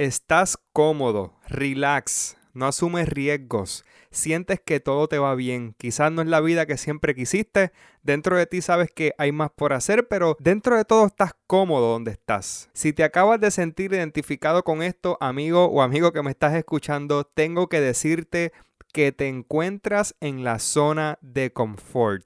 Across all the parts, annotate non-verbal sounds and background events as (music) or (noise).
Estás cómodo, relax, no asumes riesgos, sientes que todo te va bien. Quizás no es la vida que siempre quisiste, dentro de ti sabes que hay más por hacer, pero dentro de todo estás cómodo donde estás. Si te acabas de sentir identificado con esto, amigo o amigo que me estás escuchando, tengo que decirte que te encuentras en la zona de confort.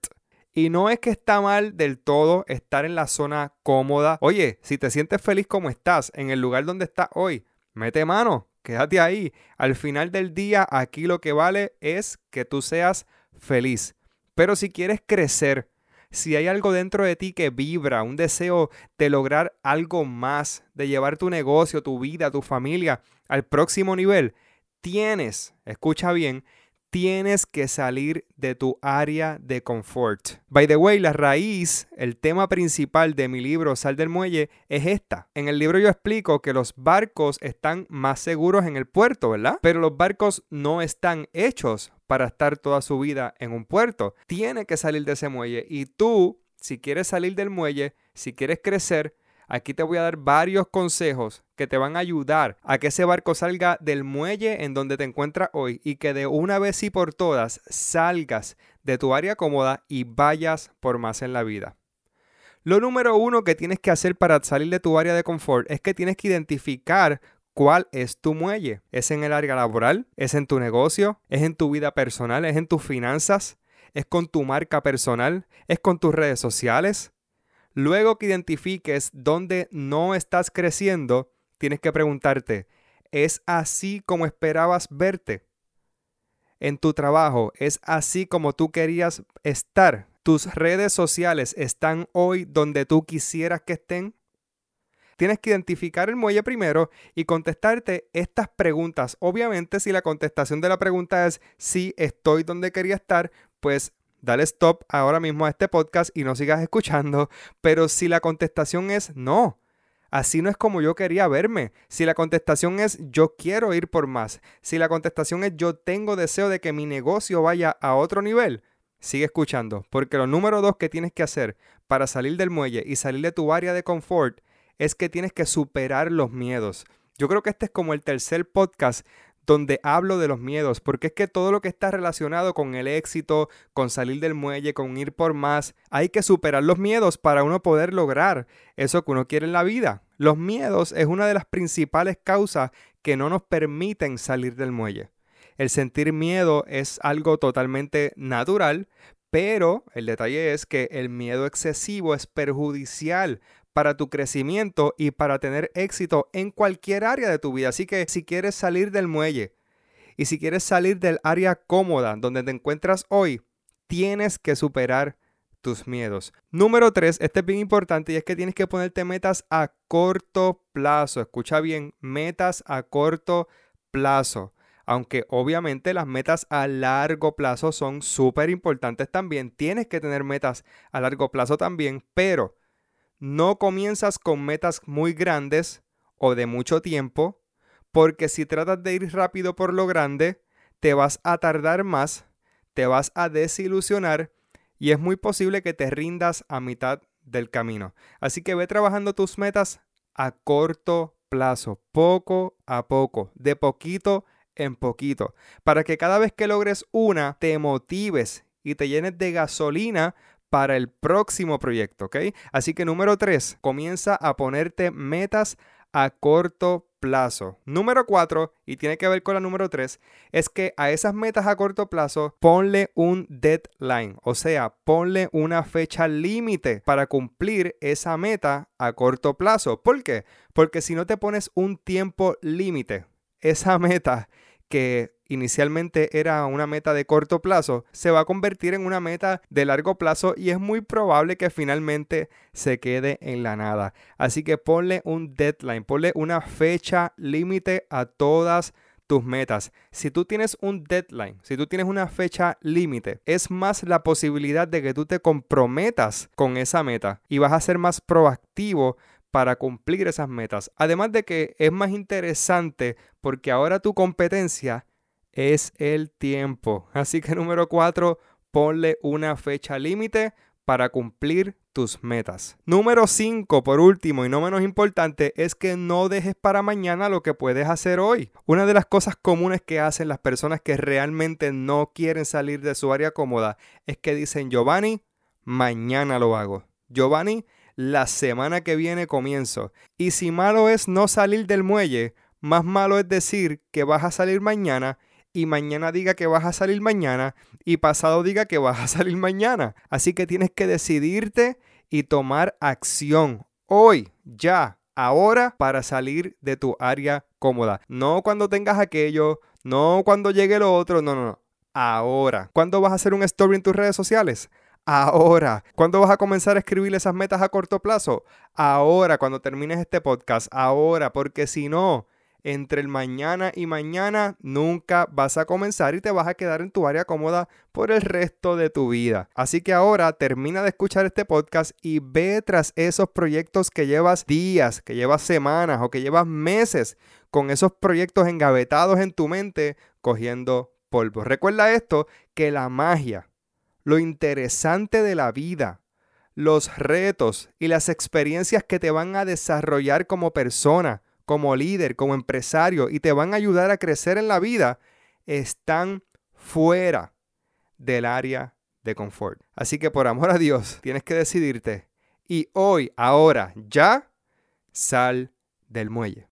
Y no es que está mal del todo estar en la zona cómoda. Oye, si te sientes feliz como estás, en el lugar donde estás hoy, mete mano, quédate ahí. Al final del día, aquí lo que vale es que tú seas feliz. Pero si quieres crecer, si hay algo dentro de ti que vibra, un deseo de lograr algo más, de llevar tu negocio, tu vida, tu familia al próximo nivel, tienes, escucha bien, tienes que salir de tu área de confort. By the way, la raíz, el tema principal de mi libro Sal del Muelle es esta. En el libro yo explico que los barcos están más seguros en el puerto, ¿verdad? Pero los barcos no están hechos para estar toda su vida en un puerto. Tiene que salir de ese muelle y tú, si quieres salir del muelle, si quieres crecer, Aquí te voy a dar varios consejos que te van a ayudar a que ese barco salga del muelle en donde te encuentras hoy y que de una vez y por todas salgas de tu área cómoda y vayas por más en la vida. Lo número uno que tienes que hacer para salir de tu área de confort es que tienes que identificar cuál es tu muelle. ¿Es en el área laboral? ¿Es en tu negocio? ¿Es en tu vida personal? ¿Es en tus finanzas? ¿Es con tu marca personal? ¿Es con tus redes sociales? Luego que identifiques dónde no estás creciendo, tienes que preguntarte, ¿es así como esperabas verte? En tu trabajo, ¿es así como tú querías estar? ¿Tus redes sociales están hoy donde tú quisieras que estén? Tienes que identificar el muelle primero y contestarte estas preguntas. Obviamente, si la contestación de la pregunta es sí, estoy donde quería estar, pues dale stop ahora mismo a este podcast y no sigas escuchando. Pero si la contestación es no, así no es como yo quería verme. Si la contestación es yo quiero ir por más. Si la contestación es yo tengo deseo de que mi negocio vaya a otro nivel. Sigue escuchando, porque lo número dos que tienes que hacer para salir del muelle y salir de tu área de confort es que tienes que superar los miedos. Yo creo que este es como el tercer podcast donde hablo de los miedos, porque es que todo lo que está relacionado con el éxito, con salir del muelle, con ir por más, hay que superar los miedos para uno poder lograr eso que uno quiere en la vida. Los miedos es una de las principales causas que no nos permiten salir del muelle. El sentir miedo es algo totalmente natural, pero el detalle es que el miedo excesivo es perjudicial para tu crecimiento y para tener éxito en cualquier área de tu vida. Así que si quieres salir del muelle y si quieres salir del área cómoda donde te encuentras hoy, tienes que superar tus miedos. Número 3, este es bien importante y es que tienes que ponerte metas a corto plazo. Escucha bien, metas a corto plazo. Aunque obviamente las metas a largo plazo son súper importantes también. Tienes que tener metas a largo plazo también, pero no comienzas con metas muy grandes o de mucho tiempo, porque si tratas de ir rápido por lo grande, te vas a tardar más, te vas a desilusionar y es muy posible que te rindas a mitad del camino. Así que ve trabajando tus metas a corto plazo, poco a poco, de poquito en poquito, para que cada vez que logres una, te motives y te llenes de gasolina para el próximo proyecto, ¿ok? Así que número 3, comienza a ponerte metas a corto plazo. Número 4, y tiene que ver con la número 3, es que a esas metas a corto plazo ponle un deadline, o sea, ponle una fecha límite para cumplir esa meta a corto plazo. ¿Por qué? Porque si no te pones un tiempo límite, esa meta que inicialmente era una meta de corto plazo, se va a convertir en una meta de largo plazo y es muy probable que finalmente se quede en la nada. Así que ponle un deadline, ponle una fecha límite a todas tus metas. Si tú tienes un deadline, si tú tienes una fecha límite, es más la posibilidad de que tú te comprometas con esa meta y vas a ser más proactivo para cumplir esas metas. Además de que es más interesante porque ahora tu competencia es el tiempo. Así que número cuatro, ponle una fecha límite para cumplir tus metas. Número 5, por último y no menos importante, es que no dejes para mañana lo que puedes hacer hoy. Una de las cosas comunes que hacen las personas que realmente no quieren salir de su área cómoda es que dicen, Giovanni, mañana lo hago. Giovanni, la semana que viene comienzo. Y si malo es no salir del muelle, más malo es decir que vas a salir mañana y mañana diga que vas a salir mañana y pasado diga que vas a (laughs) salir mañana. Así que tienes que decidirte y tomar acción hoy, ya, ahora para salir de tu área cómoda. No cuando tengas aquello, no cuando llegue lo otro, no, no, no. Ahora. ¿Cuándo vas a hacer un story en tus redes sociales? Ahora. ¿Cuándo vas a comenzar a escribir esas metas a corto plazo? Ahora, cuando termines este podcast. Ahora, porque si no, entre el mañana y mañana nunca vas a comenzar y te vas a quedar en tu área cómoda por el resto de tu vida. Así que ahora termina de escuchar este podcast y ve tras esos proyectos que llevas días, que llevas semanas o que llevas meses con esos proyectos engavetados en tu mente cogiendo polvo. Recuerda esto, que la magia, lo interesante de la vida, los retos y las experiencias que te van a desarrollar como persona, como líder, como empresario y te van a ayudar a crecer en la vida, están fuera del área de confort. Así que por amor a Dios, tienes que decidirte y hoy, ahora, ya, sal del muelle.